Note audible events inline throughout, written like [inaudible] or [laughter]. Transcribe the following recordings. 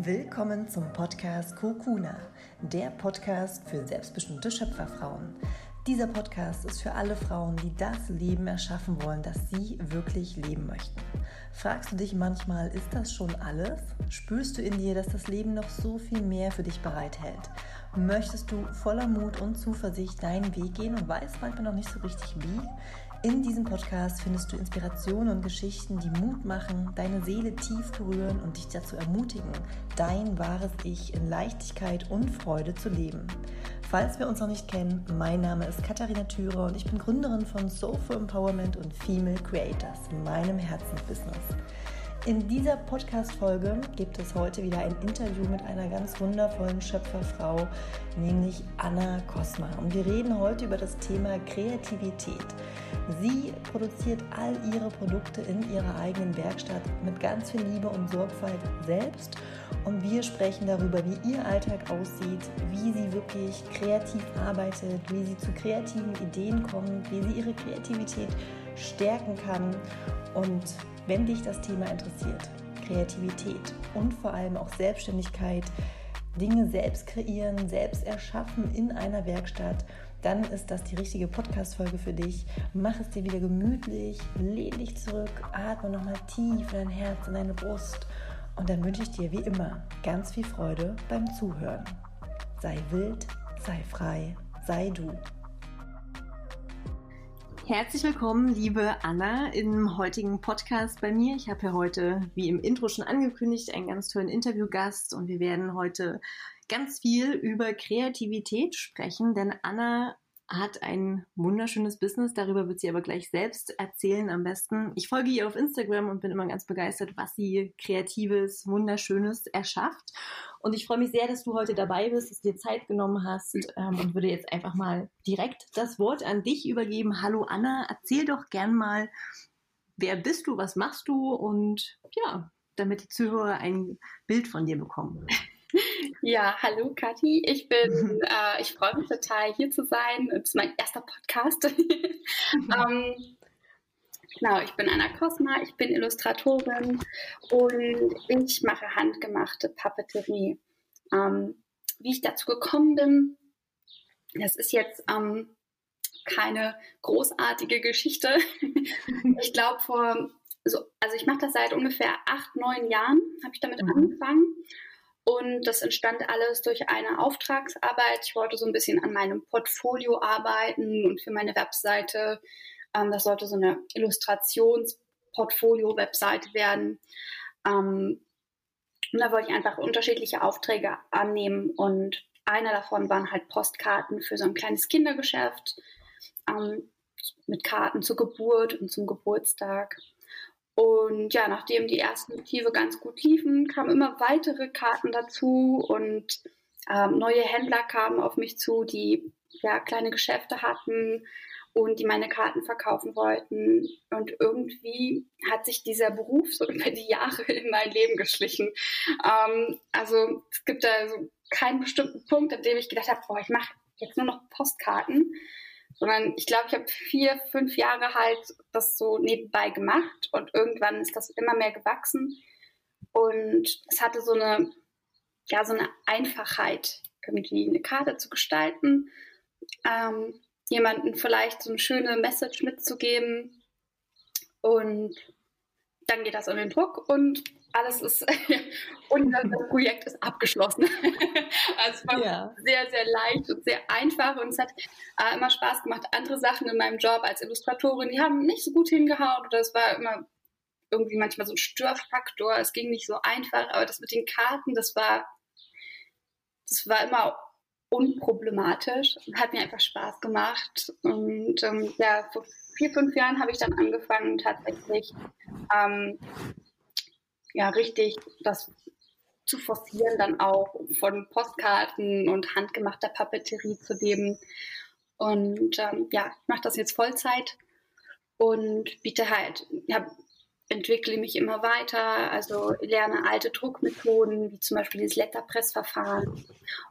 Willkommen zum Podcast Kokuna, der Podcast für selbstbestimmte Schöpferfrauen. Dieser Podcast ist für alle Frauen, die das Leben erschaffen wollen, das sie wirklich leben möchten. Fragst du dich manchmal, ist das schon alles? Spürst du in dir, dass das Leben noch so viel mehr für dich bereithält? Möchtest du voller Mut und Zuversicht deinen Weg gehen und weißt manchmal noch nicht so richtig wie? In diesem Podcast findest du Inspirationen und Geschichten, die Mut machen, deine Seele tief berühren und dich dazu ermutigen, dein wahres Ich in Leichtigkeit und Freude zu leben. Falls wir uns noch nicht kennen, mein Name ist Katharina Thürer und ich bin Gründerin von Soulful Empowerment und Female Creators, meinem Herzensbusiness. In dieser Podcast-Folge gibt es heute wieder ein Interview mit einer ganz wundervollen Schöpferfrau, nämlich Anna Kosma. Und wir reden heute über das Thema Kreativität. Sie produziert all ihre Produkte in ihrer eigenen Werkstatt mit ganz viel Liebe und Sorgfalt selbst. Und wir sprechen darüber, wie ihr Alltag aussieht, wie sie wirklich kreativ arbeitet, wie sie zu kreativen Ideen kommt, wie sie ihre Kreativität stärken kann und wenn dich das Thema interessiert, Kreativität und vor allem auch Selbstständigkeit, Dinge selbst kreieren, selbst erschaffen in einer Werkstatt, dann ist das die richtige Podcast-Folge für dich. Mach es dir wieder gemütlich, lehn dich zurück, atme nochmal tief in dein Herz, in deine Brust und dann wünsche ich dir wie immer ganz viel Freude beim Zuhören. Sei wild, sei frei, sei du. Herzlich willkommen, liebe Anna, im heutigen Podcast bei mir. Ich habe ja heute, wie im Intro schon angekündigt, einen ganz tollen Interviewgast und wir werden heute ganz viel über Kreativität sprechen, denn Anna hat ein wunderschönes Business. Darüber wird sie aber gleich selbst erzählen am besten. Ich folge ihr auf Instagram und bin immer ganz begeistert, was sie Kreatives, Wunderschönes erschafft. Und ich freue mich sehr, dass du heute dabei bist, dass du dir Zeit genommen hast ähm, und würde jetzt einfach mal direkt das Wort an dich übergeben. Hallo Anna, erzähl doch gern mal, wer bist du, was machst du und ja, damit die Zuhörer ein Bild von dir bekommen. Ja, hallo Kathi. Ich bin, [laughs] äh, ich freue mich total hier zu sein. Das ist mein erster Podcast. [laughs] ähm, genau, ich bin Anna Kosma, ich bin Illustratorin und ich mache handgemachte Papeterie. Ähm, wie ich dazu gekommen bin, das ist jetzt ähm, keine großartige Geschichte. [laughs] ich glaube vor, so, also ich mache das seit ungefähr acht, neun Jahren, habe ich damit mhm. angefangen. Und das entstand alles durch eine Auftragsarbeit. Ich wollte so ein bisschen an meinem Portfolio arbeiten und für meine Webseite, ähm, das sollte so eine Illustrationsportfolio-Webseite werden. Ähm, und da wollte ich einfach unterschiedliche Aufträge annehmen und einer davon waren halt Postkarten für so ein kleines Kindergeschäft ähm, mit Karten zur Geburt und zum Geburtstag. Und ja, nachdem die ersten Motive ganz gut liefen, kamen immer weitere Karten dazu und ähm, neue Händler kamen auf mich zu, die ja kleine Geschäfte hatten und die meine Karten verkaufen wollten. Und irgendwie hat sich dieser Beruf so [laughs] über die Jahre in mein Leben geschlichen. Ähm, also es gibt da so keinen bestimmten Punkt, an dem ich gedacht habe, boah, ich mache jetzt nur noch Postkarten, sondern ich glaube, ich habe vier, fünf Jahre halt das so nebenbei gemacht und irgendwann ist das immer mehr gewachsen. Und es hatte so eine, ja, so eine Einfachheit, irgendwie eine Karte zu gestalten, ähm, jemanden vielleicht so eine schöne Message mitzugeben. Und dann geht das in den Druck und alles ist [laughs] und das Projekt ist abgeschlossen. [laughs] also es war ja. sehr, sehr leicht und sehr einfach und es hat äh, immer Spaß gemacht. Andere Sachen in meinem Job als Illustratorin, die haben nicht so gut hingehauen oder es war immer irgendwie manchmal so ein Störfaktor. Es ging nicht so einfach, aber das mit den Karten, das war, das war immer unproblematisch und hat mir einfach Spaß gemacht. Und ähm, ja, vor vier, fünf Jahren habe ich dann angefangen, tatsächlich ähm, ja richtig das zu forcieren, dann auch von Postkarten und handgemachter Papeterie zu leben. Und ähm, ja, ich mache das jetzt Vollzeit und biete halt, ja, entwickle mich immer weiter, also lerne alte Druckmethoden, wie zum Beispiel das Letterpressverfahren.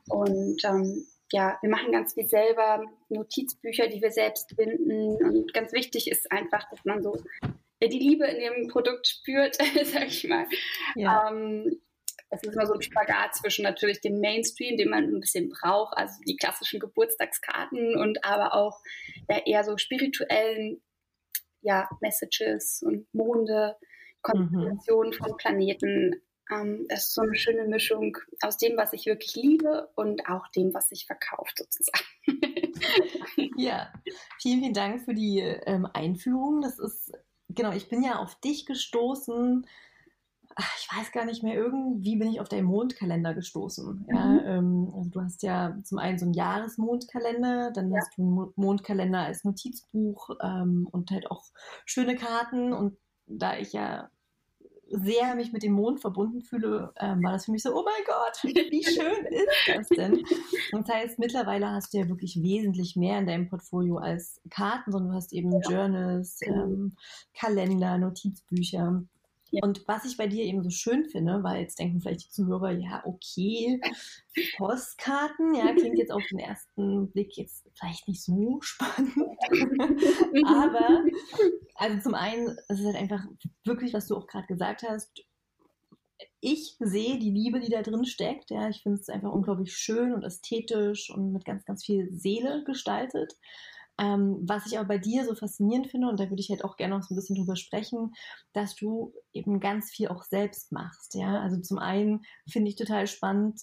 Und ähm, ja, wir machen ganz viel selber, Notizbücher, die wir selbst binden. Und ganz wichtig ist einfach, dass man so die Liebe in dem Produkt spürt, [laughs] sag ich mal. Ja. Ähm, es ist immer so ein Spagat zwischen natürlich dem Mainstream, den man ein bisschen braucht, also die klassischen Geburtstagskarten und aber auch ja, eher so spirituellen ja, Messages und Monde, Konstellationen mhm. von Planeten. Ähm, es ist so eine schöne Mischung aus dem, was ich wirklich liebe und auch dem, was sich verkauft sozusagen. [laughs] ja, vielen, vielen Dank für die ähm, Einführung. Das ist, genau, ich bin ja auf dich gestoßen ich weiß gar nicht mehr, irgendwie bin ich auf deinen Mondkalender gestoßen. Ja, mhm. ähm, also du hast ja zum einen so einen Jahresmondkalender, dann ja. hast du einen Mondkalender als Notizbuch ähm, und halt auch schöne Karten. Und da ich ja sehr mich mit dem Mond verbunden fühle, ähm, war das für mich so, oh mein Gott, [laughs] wie schön ist das denn? Und das heißt, mittlerweile hast du ja wirklich wesentlich mehr in deinem Portfolio als Karten, sondern du hast eben ja. Journals, genau. ähm, Kalender, Notizbücher. Ja. Und was ich bei dir eben so schön finde, weil jetzt denken vielleicht die Zuhörer, ja, okay, Postkarten, ja, klingt jetzt auf den ersten Blick jetzt vielleicht nicht so spannend. [laughs] Aber, also zum einen, es ist halt einfach wirklich, was du auch gerade gesagt hast, ich sehe die Liebe, die da drin steckt. Ja, ich finde es einfach unglaublich schön und ästhetisch und mit ganz, ganz viel Seele gestaltet. Ähm, was ich aber bei dir so faszinierend finde, und da würde ich halt auch gerne noch so ein bisschen drüber sprechen, dass du eben ganz viel auch selbst machst. Ja, also zum einen finde ich total spannend,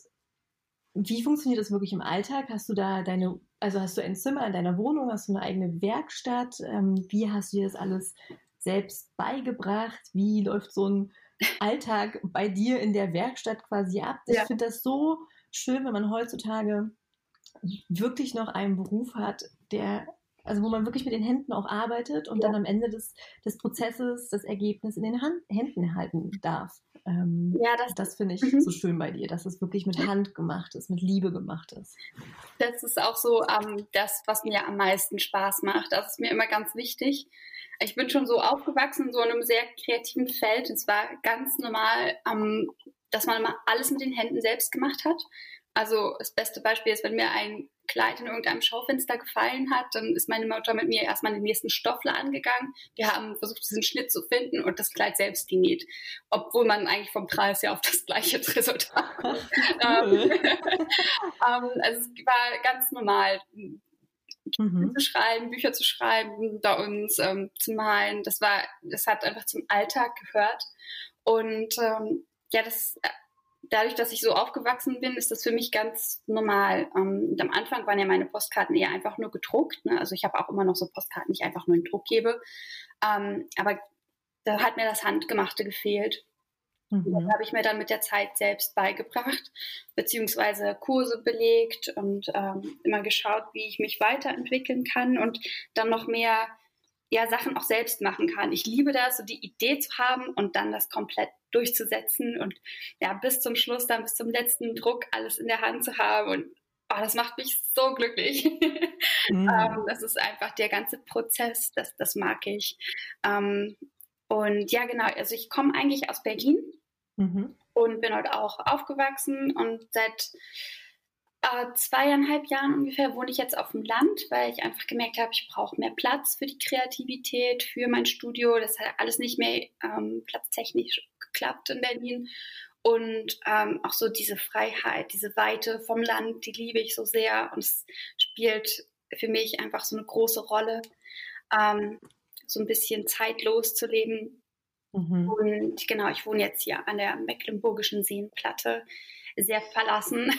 wie funktioniert das wirklich im Alltag? Hast du da deine, also hast du ein Zimmer in deiner Wohnung, hast du eine eigene Werkstatt? Ähm, wie hast du dir das alles selbst beigebracht? Wie läuft so ein Alltag bei dir in der Werkstatt quasi ab? Ich ja. finde das so schön, wenn man heutzutage wirklich noch einen Beruf hat, der also wo man wirklich mit den Händen auch arbeitet und ja. dann am Ende des, des Prozesses das Ergebnis in den Hand, Händen halten darf. Ähm, ja, das, das finde ich mhm. so schön bei dir, dass es wirklich mit Hand gemacht ist, mit Liebe gemacht ist. Das ist auch so ähm, das, was mir am meisten Spaß macht. Das ist mir immer ganz wichtig. Ich bin schon so aufgewachsen in so einem sehr kreativen Feld. Es war ganz normal, ähm, dass man immer alles mit den Händen selbst gemacht hat. Also das beste Beispiel ist, wenn mir ein Kleid in irgendeinem Schaufenster gefallen hat, dann ist meine Mutter mit mir erstmal in den nächsten Stoffladen gegangen. Wir haben versucht, diesen Schnitt zu finden und das Kleid selbst genäht. Obwohl man eigentlich vom Preis ja auf das gleiche [laughs] Resultat kommt. ähm, [laughs] ähm, also es war ganz normal, mhm. zu schreiben, Bücher zu schreiben, bei uns ähm, zu malen. Das war, das hat einfach zum Alltag gehört. Und ähm, ja, das dadurch, dass ich so aufgewachsen bin, ist das für mich ganz normal. Ähm, am Anfang waren ja meine Postkarten eher einfach nur gedruckt. Ne? Also ich habe auch immer noch so Postkarten, die ich einfach nur in Druck gebe. Ähm, aber da hat mir das Handgemachte gefehlt. Mhm. Das habe ich mir dann mit der Zeit selbst beigebracht, beziehungsweise Kurse belegt und ähm, immer geschaut, wie ich mich weiterentwickeln kann und dann noch mehr ja, Sachen auch selbst machen kann. Ich liebe das, so die Idee zu haben und dann das komplett durchzusetzen und ja, bis zum Schluss, dann bis zum letzten Druck alles in der Hand zu haben und oh, das macht mich so glücklich. [laughs] Mhm. ähm, das ist einfach der ganze Prozess, das, das mag ich. Ähm, und ja, genau, also ich komme eigentlich aus Berlin mhm. und bin dort auch aufgewachsen und seit äh, zweieinhalb Jahren ungefähr wohne ich jetzt auf dem Land, weil ich einfach gemerkt habe, ich brauche mehr Platz für die Kreativität, für mein Studio. Das hat alles nicht mehr ähm, platztechnisch geklappt in Berlin. Und ähm, auch so diese Freiheit, diese Weite vom Land, die liebe ich so sehr. Und es spielt für mich einfach so eine große Rolle, ähm, so ein bisschen zeitlos zu leben. Mhm. Und genau, ich wohne jetzt hier an der Mecklenburgischen Seenplatte sehr verlassen.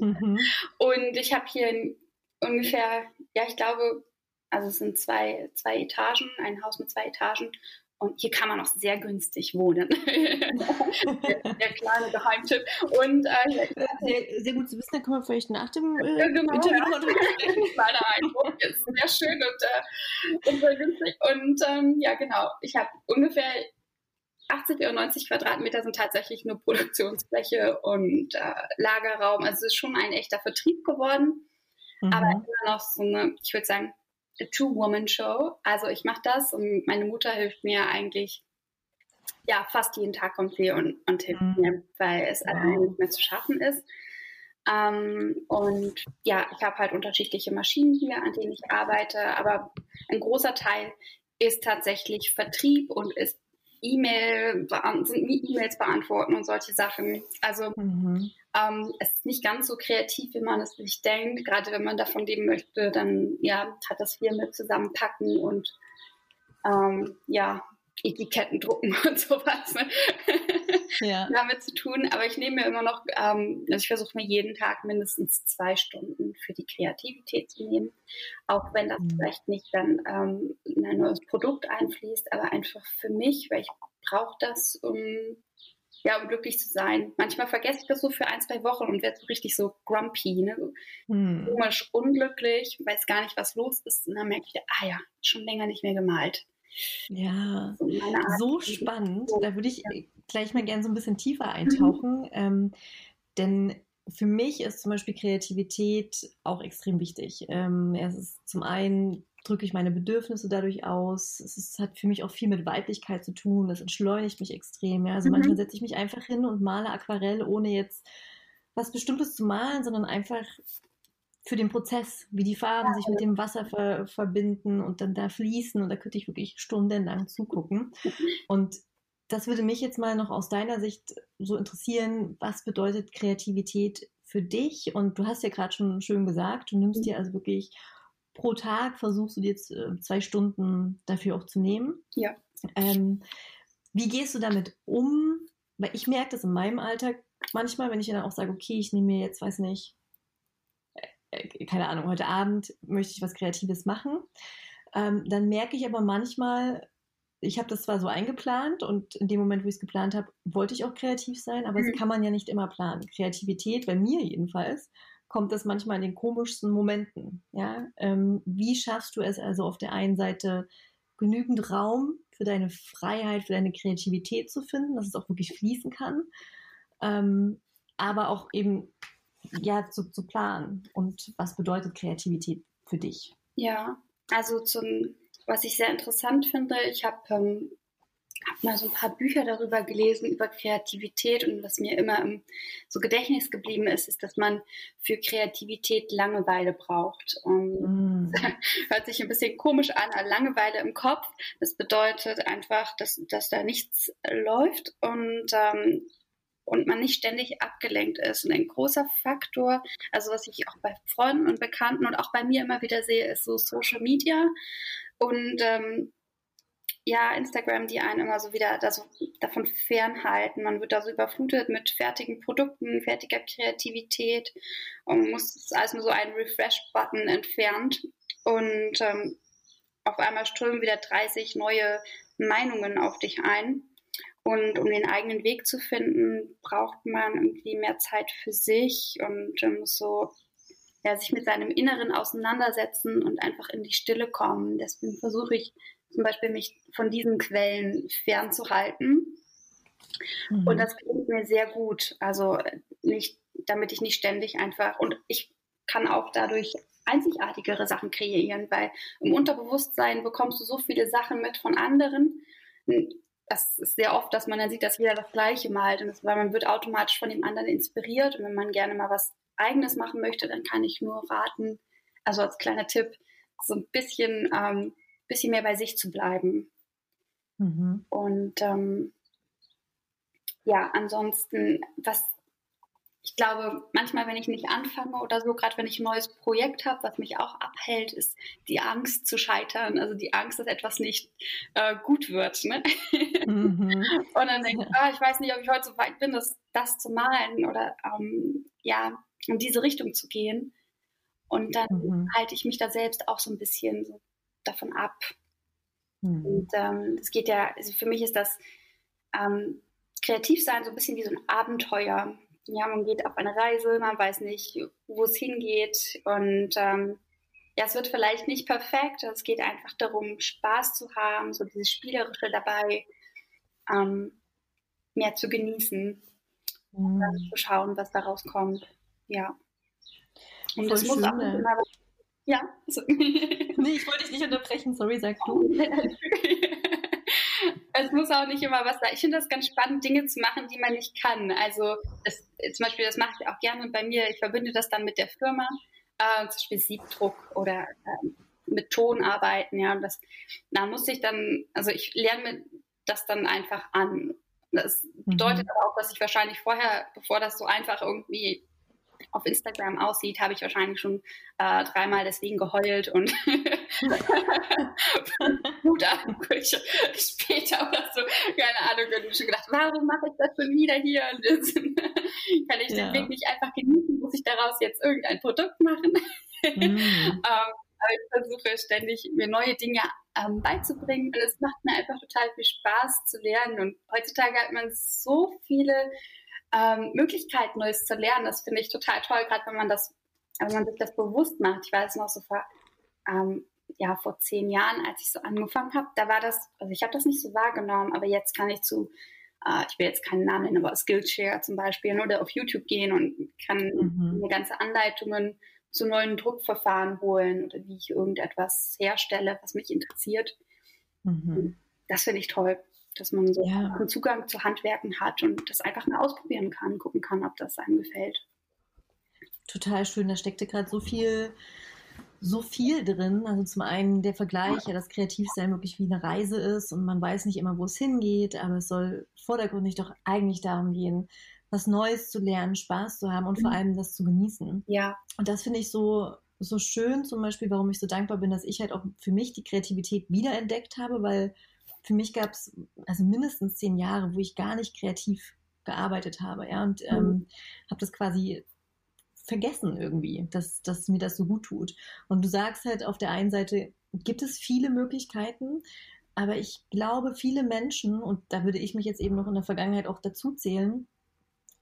Mhm. [laughs] Und ich habe hier ungefähr, ja, ich glaube, also es sind zwei, zwei Etagen, ein Haus mit zwei Etagen. Und hier kann man auch sehr günstig wohnen. [laughs] der, der, kleine Geheimtipp. Und, äh, sehr, sehr, gut zu wissen, da können wir vielleicht nach dem äh, ja, genau, Interview ja. drüber Kleiner [laughs] Eindruck, ist sehr schön und, äh, und sehr günstig. Und ähm, ja, genau, ich habe ungefähr 80 oder 90 Quadratmeter sind tatsächlich nur Produktionsfläche und äh, Lagerraum. Also es ist schon ein echter Vertrieb geworden. Mhm. Aber immer noch so eine, ich würde sagen, Two-Woman-Show. Also ich mache das und meine Mutter hilft mir eigentlich ja fast jeden Tag kommt sie und, und hilft mhm. mir, weil es wow. alleine nicht mehr zu schaffen ist. Ähm, und ja, ich habe halt unterschiedliche Maschinen hier, an denen ich arbeite, aber ein großer Teil ist tatsächlich Vertrieb und ist E-Mail, E-Mails beantworten und solche Sachen. Also mhm. ähm, es ist nicht ganz so kreativ, wie man es sich denkt. Gerade wenn man davon leben möchte, dann ja, hat das viel mit zusammenpacken und ähm, ja, Etiketten drucken [laughs] und sowas ne? ja. [laughs] damit zu tun. Aber ich nehme mir immer noch, ähm, also ich versuche mir jeden Tag mindestens zwei Stunden für die Kreativität zu nehmen. Auch wenn das mhm. vielleicht nicht dann ähm, in ein neues Produkt einfließt, aber einfach für mich, weil ich brauche das, um ja, um glücklich zu sein. Manchmal vergesse ich das so für ein, zwei Wochen und werde so richtig so grumpy, ne? so hm. komisch, unglücklich, weiß gar nicht, was los ist. Und dann merke ich, ah ja, schon länger nicht mehr gemalt. Ja, so spannend. Da würde ich gleich mal gerne so ein bisschen tiefer mhm. eintauchen. Mhm. Ähm, denn für mich ist zum Beispiel Kreativität auch extrem wichtig. Ähm, es ist zum einen drücke ich meine Bedürfnisse dadurch aus. Es ist, hat für mich auch viel mit Weiblichkeit zu tun. Das entschleunigt mich extrem. Ja? Also mhm. manchmal setze ich mich einfach hin und male Aquarell, ohne jetzt was Bestimmtes zu malen, sondern einfach für den Prozess, wie die Farben sich mit dem Wasser ver verbinden und dann da fließen. Und da könnte ich wirklich stundenlang zugucken. [laughs] Und das würde mich jetzt mal noch aus deiner Sicht so interessieren. Was bedeutet Kreativität für dich? Und du hast ja gerade schon schön gesagt, du nimmst dir also wirklich pro Tag, versuchst du dir jetzt äh, zwei Stunden dafür auch zu nehmen. Ja. Ähm, wie gehst du damit um? Weil ich merke das in meinem Alltag manchmal, wenn ich dann auch sage, okay, ich nehme mir jetzt, weiß nicht, keine Ahnung, heute Abend möchte ich was Kreatives machen. Ähm, dann merke ich aber manchmal, ich habe das zwar so eingeplant und in dem Moment, wo ich es geplant habe, wollte ich auch kreativ sein, aber mhm. das kann man ja nicht immer planen. Kreativität, bei mir jedenfalls, kommt das manchmal in den komischsten Momenten. Ja? Ähm, wie schaffst du es also auf der einen Seite genügend Raum für deine Freiheit, für deine Kreativität zu finden, dass es auch wirklich fließen kann, ähm, aber auch eben ja, zu, zu planen und was bedeutet Kreativität für dich? Ja, also zum, was ich sehr interessant finde, ich habe ähm, hab mal so ein paar Bücher darüber gelesen, über Kreativität und was mir immer im so Gedächtnis geblieben ist, ist, dass man für Kreativität Langeweile braucht. Und mm. [laughs] hört sich ein bisschen komisch an, Langeweile im Kopf. Das bedeutet einfach, dass, dass da nichts läuft und ähm, und man nicht ständig abgelenkt ist. Und ein großer Faktor, also was ich auch bei Freunden und Bekannten und auch bei mir immer wieder sehe, ist so Social Media und ähm, ja, Instagram, die einen immer so wieder da so davon fernhalten. Man wird da so überflutet mit fertigen Produkten, fertiger Kreativität und muss alles nur so einen Refresh-Button entfernt und ähm, auf einmal strömen wieder 30 neue Meinungen auf dich ein. Und um den eigenen Weg zu finden, braucht man irgendwie mehr Zeit für sich und ähm, muss so ja, sich mit seinem Inneren auseinandersetzen und einfach in die Stille kommen. Deswegen versuche ich zum Beispiel mich von diesen Quellen fernzuhalten. Mhm. Und das klingt mir sehr gut. Also nicht, damit ich nicht ständig einfach und ich kann auch dadurch einzigartigere Sachen kreieren, weil im Unterbewusstsein bekommst du so viele Sachen mit von anderen das ist sehr oft, dass man dann sieht, dass jeder das Gleiche malt und das, weil man wird automatisch von dem anderen inspiriert und wenn man gerne mal was Eigenes machen möchte, dann kann ich nur raten, also als kleiner Tipp, so ein bisschen, ähm, bisschen mehr bei sich zu bleiben. Mhm. Und ähm, ja, ansonsten, was ich glaube, manchmal, wenn ich nicht anfange oder so, gerade wenn ich ein neues Projekt habe, was mich auch abhält, ist die Angst zu scheitern, also die Angst, dass etwas nicht äh, gut wird. Ne? Mhm. [laughs] Und dann denke ich, ah, ich weiß nicht, ob ich heute so weit bin, das, das zu malen oder ähm, ja, in diese Richtung zu gehen. Und dann mhm. halte ich mich da selbst auch so ein bisschen so davon ab. Mhm. Und ähm, es geht ja, also für mich ist das ähm, kreativ sein so ein bisschen wie so ein Abenteuer ja, man geht auf eine Reise, man weiß nicht, wo es hingeht und ähm, ja, es wird vielleicht nicht perfekt, es geht einfach darum, Spaß zu haben, so dieses Spielerische dabei, ähm, mehr zu genießen mhm. und zu schauen, was daraus kommt. Ja. Und Voll das muss auch immer [laughs] ja. Also nee, ich wollte dich nicht unterbrechen, sorry, sagst du. [laughs] es muss auch nicht immer was sein. Ich finde das ganz spannend, Dinge zu machen, die man nicht kann. Also das, zum Beispiel, das mache ich auch gerne bei mir. Ich verbinde das dann mit der Firma, äh, zum Beispiel Siebdruck oder äh, mit Ton arbeiten. Ja, und das, da muss ich dann, also ich lerne mit das dann einfach an. Das bedeutet mhm. aber auch, dass ich wahrscheinlich vorher, bevor das so einfach irgendwie auf Instagram aussieht, habe ich wahrscheinlich schon äh, dreimal deswegen geheult und [laughs] [laughs] Mut später oder so, keine Ahnung, und schon gedacht, warum mache ich das schon wieder hier? [laughs] Kann ich ja. den Weg nicht einfach genießen? Muss ich daraus jetzt irgendein Produkt machen? Mm. [laughs] ähm, aber ich versuche ständig mir neue Dinge ähm, beizubringen und es macht mir einfach total viel Spaß zu lernen und heutzutage hat man so viele ähm, Möglichkeit, Neues zu lernen. Das finde ich total toll, gerade wenn man das, wenn man sich das bewusst macht. Ich weiß noch so vor, ähm, ja, vor zehn Jahren, als ich so angefangen habe, da war das, also ich habe das nicht so wahrgenommen, aber jetzt kann ich zu, äh, ich will jetzt keinen Namen nennen, aber Skillshare zum Beispiel oder auf YouTube gehen und kann mhm. mir ganze Anleitungen zu neuen Druckverfahren holen oder wie ich irgendetwas herstelle, was mich interessiert. Mhm. Das finde ich toll dass man so ja. einen Zugang zu Handwerken hat und das einfach mal ausprobieren kann, gucken kann, ob das einem gefällt. Total schön, da steckte gerade so viel, so viel drin. Also zum einen der Vergleich, ja, dass Kreativsein wirklich wie eine Reise ist und man weiß nicht immer, wo es hingeht, aber es soll vordergründig doch eigentlich darum gehen, was Neues zu lernen, Spaß zu haben und mhm. vor allem das zu genießen. Ja. Und das finde ich so, so schön zum Beispiel, warum ich so dankbar bin, dass ich halt auch für mich die Kreativität wiederentdeckt habe, weil für mich gab es also mindestens zehn Jahre, wo ich gar nicht kreativ gearbeitet habe, ja, und ähm, mhm. habe das quasi vergessen irgendwie, dass, dass mir das so gut tut. Und du sagst halt auf der einen Seite, gibt es viele Möglichkeiten, aber ich glaube, viele Menschen, und da würde ich mich jetzt eben noch in der Vergangenheit auch dazu zählen,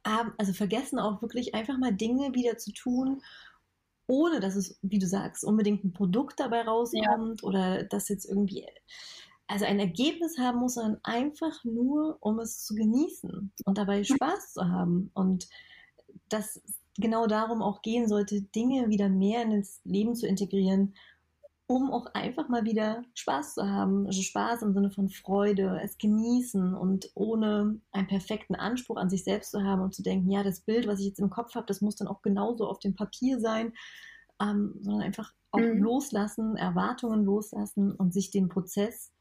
haben, also vergessen auch wirklich einfach mal Dinge wieder zu tun, ohne dass es, wie du sagst, unbedingt ein Produkt dabei rauskommt ja. oder dass jetzt irgendwie also ein Ergebnis haben muss, sondern einfach nur, um es zu genießen und dabei Spaß zu haben. Und dass genau darum auch gehen sollte, Dinge wieder mehr ins Leben zu integrieren, um auch einfach mal wieder Spaß zu haben. Also Spaß im Sinne von Freude, es genießen und ohne einen perfekten Anspruch an sich selbst zu haben und zu denken, ja, das Bild, was ich jetzt im Kopf habe, das muss dann auch genauso auf dem Papier sein, ähm, sondern einfach auch mhm. loslassen, Erwartungen loslassen und sich dem Prozess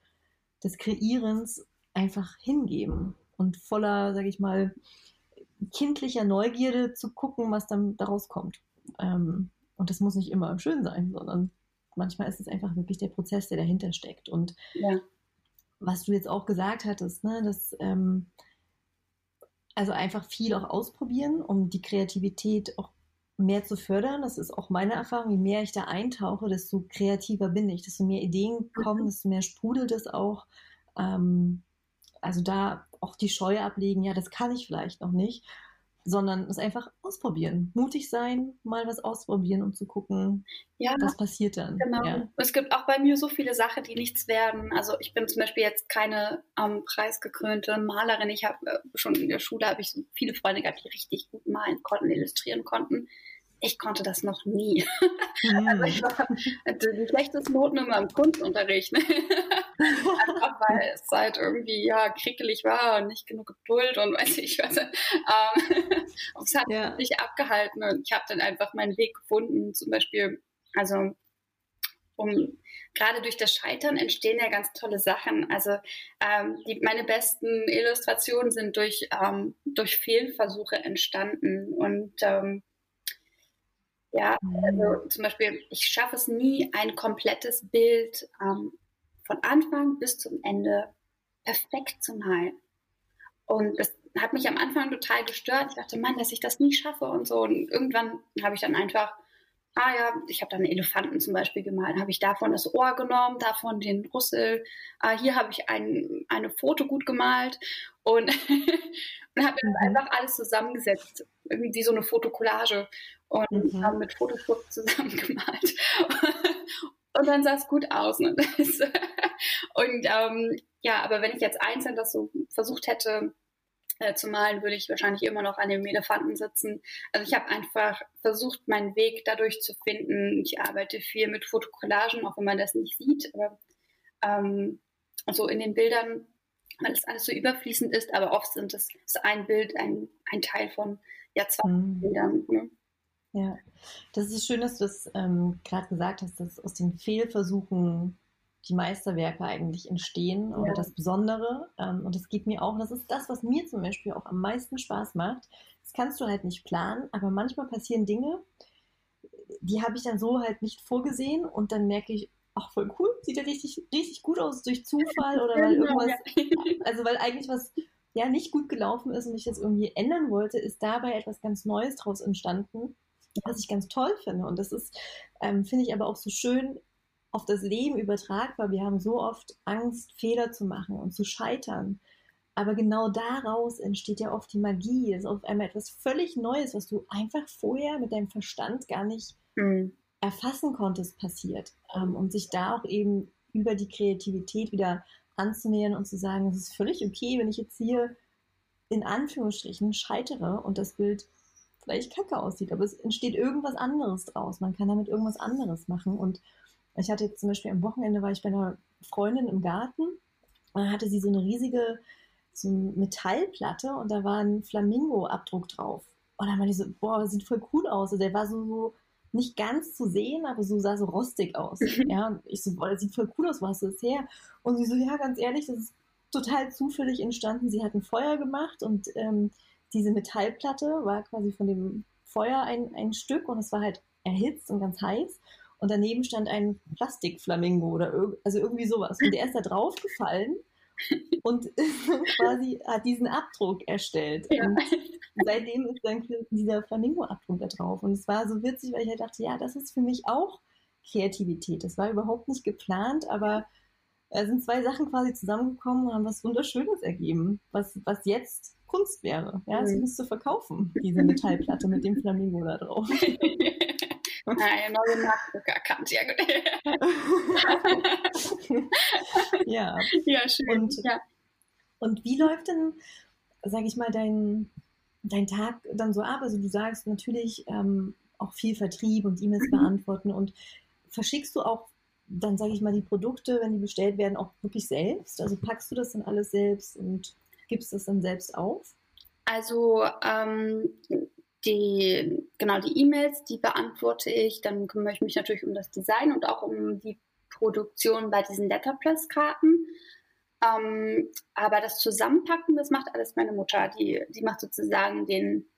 des Kreierens einfach hingeben und voller, sage ich mal, kindlicher Neugierde zu gucken, was dann daraus kommt. Ähm, und das muss nicht immer schön sein, sondern manchmal ist es einfach wirklich der Prozess, der dahinter steckt. Und ja. was du jetzt auch gesagt hattest, ne, dass ähm, also einfach viel auch ausprobieren, um die Kreativität auch mehr zu fördern. Das ist auch meine Erfahrung. Je mehr ich da eintauche, desto kreativer bin ich, desto mehr Ideen kommen, mhm. desto mehr sprudelt es auch. Ähm, also da auch die Scheu ablegen, ja, das kann ich vielleicht noch nicht, sondern es einfach ausprobieren. Mutig sein, mal was ausprobieren und zu gucken, ja, was passiert dann. Genau. Ja. Es gibt auch bei mir so viele Sachen, die nichts werden. Also ich bin zum Beispiel jetzt keine ähm, preisgekrönte Malerin. Ich habe äh, schon in der Schule habe ich so viele Freunde gehabt, die richtig gut malen konnten, illustrieren konnten ich konnte das noch nie. Mhm. [laughs] Also ich war die schlechteste Noten immer im Kunstunterricht. Ne? [laughs] Einfach weil es halt irgendwie ja krickelig war und nicht genug Geduld und weiß ich was. Ähm, [laughs] es hat ja. mich abgehalten und ich habe dann einfach meinen Weg gefunden. Zum Beispiel, also um gerade durch das Scheitern entstehen ja ganz tolle Sachen. Also ähm, die, meine besten Illustrationen sind durch, ähm, durch Fehlversuche entstanden und ähm, ja, also mhm. zum Beispiel, ich schaffe es nie, ein komplettes Bild ähm, von Anfang bis zum Ende perfekt zu malen. Und das hat mich am Anfang total gestört. Ich dachte, Mann, dass ich das nie schaffe und so. Und irgendwann habe ich dann einfach, ah ja, ich habe dann einen Elefanten zum Beispiel gemalt, habe ich davon das Ohr genommen, davon den Rüssel. Ah, hier habe ich ein, eine Foto gut gemalt und, [laughs] und habe mhm. einfach alles zusammengesetzt, irgendwie so eine Fotokollage und mhm. mit Photoshop zusammen [laughs] gemalt. und dann sah es gut aus. Ne? [laughs] und ähm, ja, aber wenn ich jetzt einzeln das so versucht hätte äh, zu malen, würde ich wahrscheinlich immer noch an dem Elefanten sitzen. Also ich habe einfach versucht, meinen Weg dadurch zu finden. Ich arbeite viel mit Fotokollagen, auch wenn man das nicht sieht. Aber ähm, so in den Bildern, weil es alles so überfließend ist, aber oft sind es ist ein Bild, ein, ein Teil von ja, zwei mhm. Bildern. Ne? Ja, das ist schön, dass du das ähm, gerade gesagt hast, dass aus den Fehlversuchen die Meisterwerke eigentlich entstehen oder ja. das Besondere. Ähm, und das geht mir auch, das ist das, was mir zum Beispiel auch am meisten Spaß macht. Das kannst du halt nicht planen, aber manchmal passieren Dinge, die habe ich dann so halt nicht vorgesehen und dann merke ich, ach voll cool, sieht ja richtig, richtig gut aus durch Zufall oder weil genau, irgendwas, [laughs] also weil eigentlich was ja nicht gut gelaufen ist und ich das irgendwie ändern wollte, ist dabei etwas ganz Neues draus entstanden, was ich ganz toll finde. Und das ist, ähm, finde ich aber auch so schön auf das Leben übertragbar. Wir haben so oft Angst, Fehler zu machen und zu scheitern. Aber genau daraus entsteht ja oft die Magie. Das ist auf einmal etwas völlig Neues, was du einfach vorher mit deinem Verstand gar nicht mhm. erfassen konntest, passiert. Ähm, und sich da auch eben über die Kreativität wieder anzunähern und zu sagen, es ist völlig okay, wenn ich jetzt hier in Anführungsstrichen scheitere und das Bild vielleicht kacke aussieht, aber es entsteht irgendwas anderes draus. Man kann damit irgendwas anderes machen. Und ich hatte jetzt zum Beispiel am Wochenende war ich bei einer Freundin im Garten und dann hatte sie so eine riesige so eine Metallplatte und da war ein Flamingo-Abdruck drauf. Und dann war die so, boah, das sieht voll cool aus. Also der war so, so nicht ganz zu sehen, aber so sah so rostig aus. [laughs] ja, und ich so, boah, das sieht voll cool aus, wo hast du das her? Und sie so, ja, ganz ehrlich, das ist total zufällig entstanden. Sie hat ein Feuer gemacht und ähm, diese Metallplatte war quasi von dem Feuer ein, ein Stück und es war halt erhitzt und ganz heiß. Und daneben stand ein Plastikflamingo oder irg also irgendwie sowas. Und der ist da draufgefallen und [laughs] quasi hat diesen Abdruck erstellt. Ja. Und seitdem ist dann dieser Flamingo-Abdruck da drauf. Und es war so witzig, weil ich halt dachte, ja, das ist für mich auch Kreativität. Das war überhaupt nicht geplant, aber es sind zwei Sachen quasi zusammengekommen und haben was Wunderschönes ergeben, was, was jetzt Kunst wäre. Ja, es mhm. müsste verkaufen, diese Metallplatte mit dem Flamingo da drauf. [laughs] Nein, neue Nachdruck erkannt, ja gut. [laughs] ja. Ja, schön. Und, ja. und wie läuft denn, sag ich mal, dein, dein Tag dann so ab? Also du sagst natürlich ähm, auch viel Vertrieb und E-Mails mhm. beantworten und verschickst du auch dann, sage ich mal, die Produkte, wenn die bestellt werden, auch wirklich selbst? Also packst du das dann alles selbst und gibst das dann selbst auf? Also ähm, die, genau, die E-Mails, die beantworte ich. Dann kümmere ich mich natürlich um das Design und auch um die Produktion bei diesen Letterpress-Karten. Ähm, aber das Zusammenpacken, das macht alles meine Mutter. Die, die macht sozusagen den,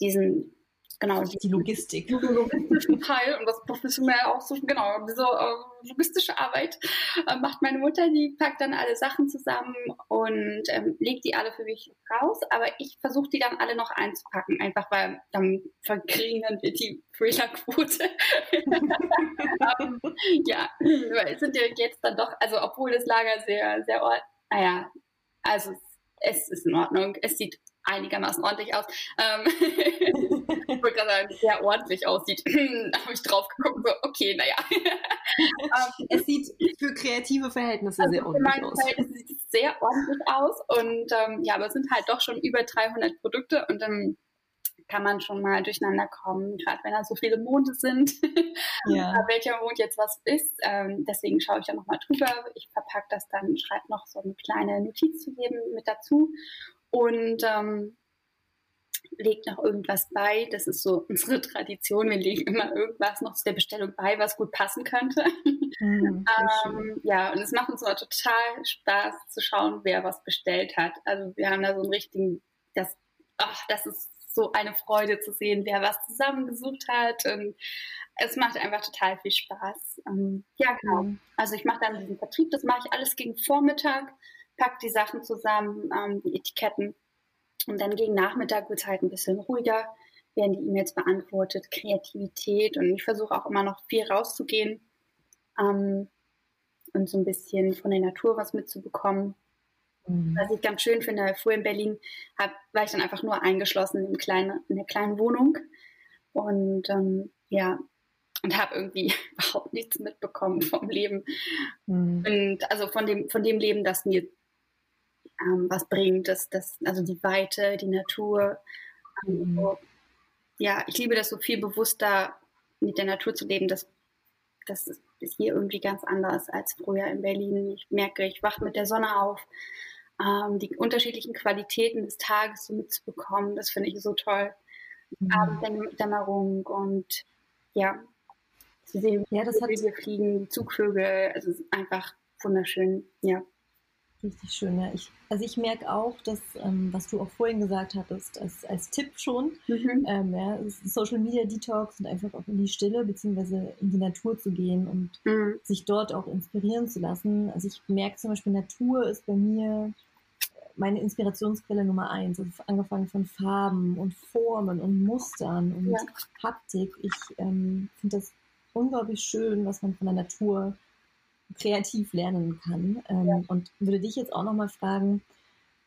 diesen genau die, die Logistik. [laughs] logistischen Teil und das professionell auch so, genau, diese äh, logistische Arbeit äh, macht meine Mutter, die packt dann alle Sachen zusammen und ähm, legt die alle für mich raus, aber ich versuche die dann alle noch einzupacken, einfach weil dann verringern wir die Fehlerquote. [laughs] um, ja, weil es sind ja jetzt dann doch, also obwohl das Lager sehr, sehr, naja, also es ist in Ordnung. Es sieht einigermaßen ordentlich aus. Ähm, [laughs] ich wollte gerade sagen, sehr ordentlich aussieht. [clears throat] da habe ich drauf geguckt, so, okay, naja. [laughs] ähm, es sieht für kreative Verhältnisse also sehr ordentlich aus. Es sieht sehr ordentlich aus und ähm, ja, aber es sind halt doch schon über 300 Produkte und dann kann man schon mal durcheinander kommen, gerade wenn da so viele Monde sind, [laughs] ja. welcher Mond jetzt was ist. Ähm, deswegen schaue ich da nochmal drüber. Ich verpacke das dann, schreibe noch so eine kleine Notiz zu jedem mit dazu und ähm, legt noch irgendwas bei. Das ist so unsere [laughs] Tradition. Wir legen immer irgendwas noch zu der Bestellung bei, was gut passen könnte. Mhm, [laughs] ähm, ja, und es macht uns immer total Spaß zu schauen, wer was bestellt hat. Also wir haben da so einen richtigen, das, ach, das ist so eine Freude zu sehen, wer was zusammengesucht hat. Und es macht einfach total viel Spaß. Ähm, ja, genau. Mhm. Also ich mache dann diesen Vertrieb, das mache ich alles gegen Vormittag packt die Sachen zusammen, ähm, die Etiketten. Und dann gegen Nachmittag wird es halt ein bisschen ruhiger, werden die E-Mails beantwortet, Kreativität. Und ich versuche auch immer noch viel rauszugehen ähm, und so ein bisschen von der Natur was mitzubekommen. Mhm. Was ich ganz schön finde, vorher in Berlin hab, war ich dann einfach nur eingeschlossen in, kleine, in einer kleinen Wohnung. Und ähm, ja, und habe irgendwie [laughs] überhaupt nichts mitbekommen vom Leben. Mhm. Und also von dem, von dem Leben, das mir ähm, was bringt. Das, das, also die Weite, die Natur. Mhm. Also, ja, ich liebe das so viel bewusster mit der Natur zu leben. Das, das ist hier irgendwie ganz anders als früher in Berlin. Ich merke, ich wache mit der Sonne auf. Ähm, die unterschiedlichen Qualitäten des Tages so mitzubekommen, das finde ich so toll. Mhm. Abenddämmerung und ja, zu sehen, ja, das hat wir fliegen, Zugvögel, also es ist einfach wunderschön, ja. Richtig schön, ja. Ich, also ich merke auch, dass, ähm, was du auch vorhin gesagt hattest, als, als Tipp schon, mhm. ähm, ja, Social Media Detox und einfach auch in die Stille beziehungsweise in die Natur zu gehen und mhm. sich dort auch inspirieren zu lassen. Also ich merke zum Beispiel, Natur ist bei mir meine Inspirationsquelle Nummer eins. Also angefangen von Farben und Formen und Mustern und ja. Haptik. Ich ähm, finde das unglaublich schön, was man von der Natur kreativ lernen kann. Ähm, ja. Und würde dich jetzt auch nochmal fragen,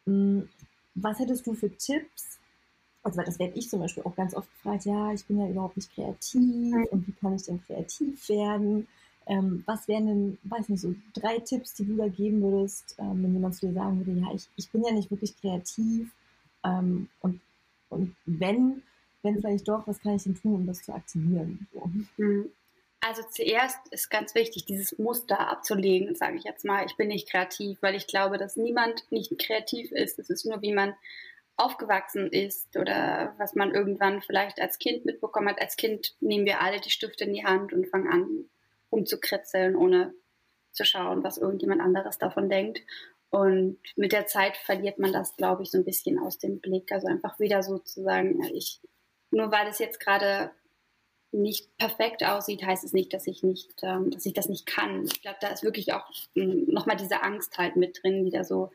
mh, hm, was hättest du für Tipps? Also das werde ich zum Beispiel auch ganz oft gefragt, ja, ich bin ja überhaupt nicht kreativ mhm. und wie kann ich denn kreativ werden? Ähm, was wären denn, weiß nicht, so drei Tipps, die du da geben würdest, ähm, wenn jemand zu dir sagen würde, ja, ich, ich bin ja nicht wirklich kreativ ähm, und, und wenn, wenn vielleicht doch, was kann ich denn tun, um das zu aktivieren? So. Mhm. Also zuerst ist ganz wichtig, dieses Muster abzulegen, sage ich jetzt mal. Ich bin nicht kreativ, weil ich glaube, dass niemand nicht kreativ ist. Es ist nur, wie man aufgewachsen ist oder was man irgendwann vielleicht als Kind mitbekommen hat. Als Kind nehmen wir alle die Stifte in die Hand und fangen an umzukritzeln, ohne zu schauen, was irgendjemand anderes davon denkt. Und mit der Zeit verliert man das, glaube ich, so ein bisschen aus dem Blick. Also einfach wieder sozusagen, ich, nur weil es jetzt gerade nicht perfekt aussieht, heißt es nicht, dass ich nicht, ähm, dass ich das nicht kann. Ich glaube, da ist wirklich auch ähm, nochmal diese Angst halt mit drin, wieder so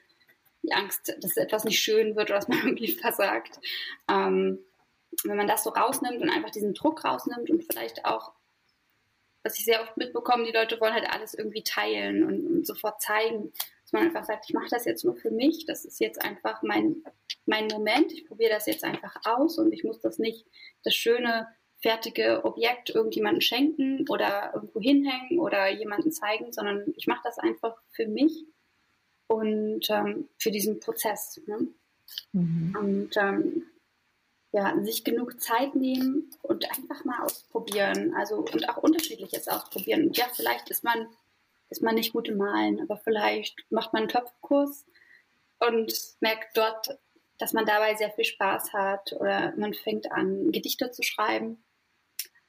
die Angst, dass etwas nicht schön wird oder dass man [laughs] irgendwie versagt. Ähm, wenn man das so rausnimmt und einfach diesen Druck rausnimmt und vielleicht auch, was ich sehr oft mitbekomme, die Leute wollen halt alles irgendwie teilen und, und sofort zeigen, dass man einfach sagt, ich mache das jetzt nur für mich, das ist jetzt einfach mein, mein Moment, ich probiere das jetzt einfach aus und ich muss das nicht, das Schöne fertige Objekt irgendjemanden schenken oder irgendwo hinhängen oder jemanden zeigen, sondern ich mache das einfach für mich und ähm, für diesen Prozess. Ne? Mhm. Und ähm, ja, sich genug Zeit nehmen und einfach mal ausprobieren. Also und auch unterschiedliches ausprobieren. Und ja, vielleicht ist man, ist man nicht gut im Malen, aber vielleicht macht man einen Töpfkurs und merkt dort, dass man dabei sehr viel Spaß hat oder man fängt an, Gedichte zu schreiben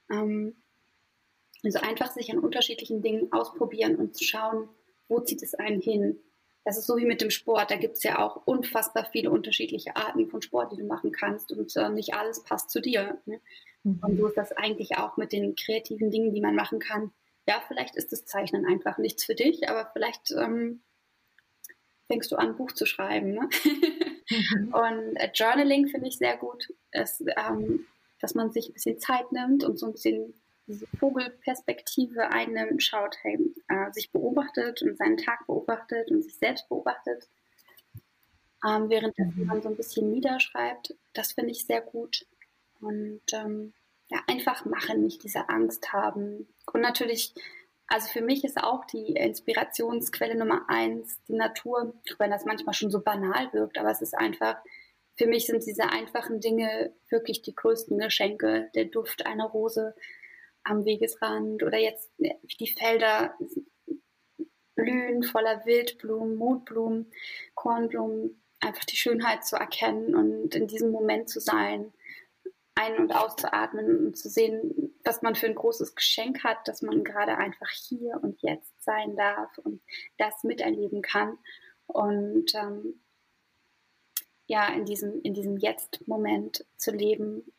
also einfach sich an unterschiedlichen Dingen ausprobieren und zu schauen, wo zieht es einen hin. Das ist so wie mit dem Sport. Da gibt es ja auch unfassbar viele unterschiedliche Arten von Sport, die du machen kannst und äh, nicht alles passt zu dir. Ne? Mhm. Und so ist das eigentlich auch mit den kreativen Dingen, die man machen kann. Ja, vielleicht ist das Zeichnen einfach nichts für dich, aber vielleicht ähm, fängst du an, ein Buch zu schreiben. Ne? [laughs] Mhm. Und äh, Journaling finde ich sehr gut. Es, ähm, dass man sich ein bisschen Zeit nimmt und so ein bisschen diese Vogelperspektive einnimmt, schaut, hey, äh, sich beobachtet und seinen Tag beobachtet und sich selbst beobachtet, ähm, während mhm. man so ein bisschen niederschreibt. Das finde ich sehr gut. Und ähm, ja, einfach machen, nicht diese Angst haben. Und natürlich, also für mich ist auch die Inspirationsquelle Nummer eins die Natur, wenn das manchmal schon so banal wirkt, aber es ist einfach für mich sind diese einfachen Dinge wirklich die größten Geschenke. Der Duft einer Rose am Wegesrand oder jetzt die Felder blühen voller Wildblumen, Mutblumen, Kornblumen, einfach die Schönheit zu erkennen und in diesem Moment zu sein, ein- und auszuatmen und zu sehen, was man für ein großes Geschenk hat, dass man gerade einfach hier und jetzt sein darf und das miterleben kann. Und ähm, ja, in diesem, in diesem Jetzt-Moment zu leben.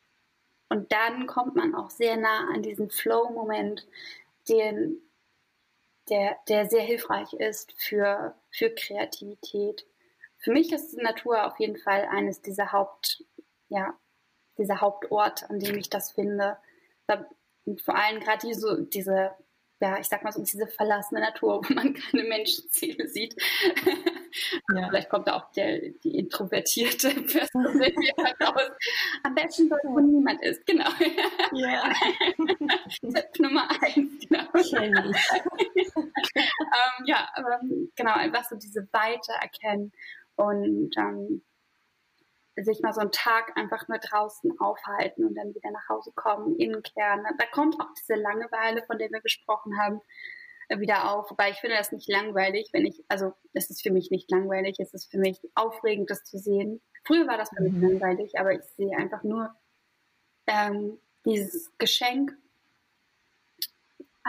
Und dann kommt man auch sehr nah an diesen Flow-Moment, den, der, der sehr hilfreich ist für, für Kreativität. Für mich ist Natur auf jeden Fall eines dieser Haupt, ja, dieser Hauptort, an dem ich das finde. Da, vor allem gerade diese, diese, ja, ich sag mal so, diese verlassene Natur, wo man keine Menschenseele sieht. [laughs] Ja. Vielleicht kommt da auch der, die introvertierte Person [laughs] raus. Am besten dort, wo niemand ist, genau. Ja. [laughs] Tipp Nummer eins, genau. ähm, ja, aber genau, einfach so diese Weite erkennen und ähm, sich mal so einen Tag einfach nur draußen aufhalten und dann wieder nach Hause kommen, innenkehren. Da kommt auch diese Langeweile, von der wir gesprochen haben, wieder auf. Wobei ich finde das nicht langweilig, wenn ich, also es ist für mich nicht langweilig, es ist für mich aufregend, das zu sehen. Früher war das für mich mhm. langweilig, aber ich sehe einfach nur ähm, dieses Geschenk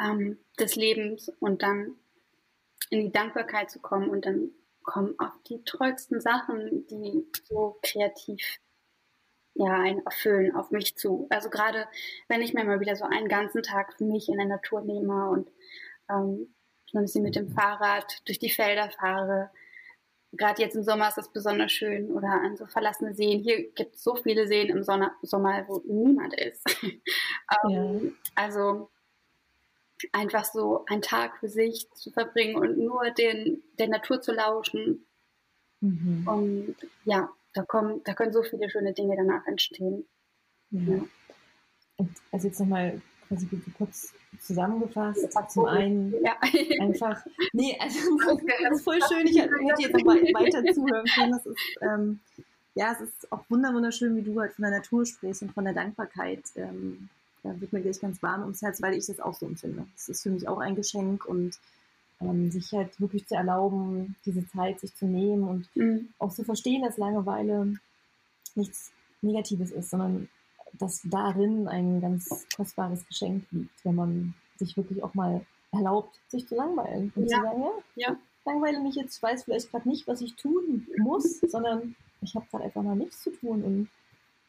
ähm, des Lebens und dann in die Dankbarkeit zu kommen und dann kommen auch die tollsten Sachen, die so kreativ ja, einen erfüllen auf mich zu. Also gerade wenn ich mir mal wieder so einen ganzen Tag für mich in der Natur nehme und ähm, ein bisschen mit dem Fahrrad durch die Felder fahre. Gerade jetzt im Sommer ist das besonders schön oder an so verlassene Seen. Hier gibt es so viele Seen im Sommer, wo niemand ist. [laughs] ähm, ja. Also einfach so einen Tag für sich zu verbringen und nur den, der Natur zu lauschen. Mhm. Und ja, da, kommen, da können so viele schöne Dinge danach entstehen. Ja. ja. Und also jetzt nochmal quasi kurz zusammengefasst. Zum einen ja. [laughs] einfach, nee, also das ist voll schön, ich hätte jetzt noch weiter zuhören können. Das ist, ähm, ja, es ist auch wunderschön, wie du halt von der Natur sprichst und von der Dankbarkeit. Ähm, da wird mir gleich ganz warm ums Herz, weil ich das auch so empfinde. Es ist für mich auch ein Geschenk und ähm, sich halt wirklich zu erlauben, diese Zeit sich zu nehmen und mhm. auch zu verstehen, dass Langeweile nichts Negatives ist, sondern dass darin ein ganz kostbares Geschenk liegt, wenn man sich wirklich auch mal erlaubt, sich zu langweilen und ja. zu sagen, ja, ja, langweile mich jetzt, ich weiß vielleicht gerade nicht, was ich tun muss, sondern ich habe gerade einfach mal nichts zu tun und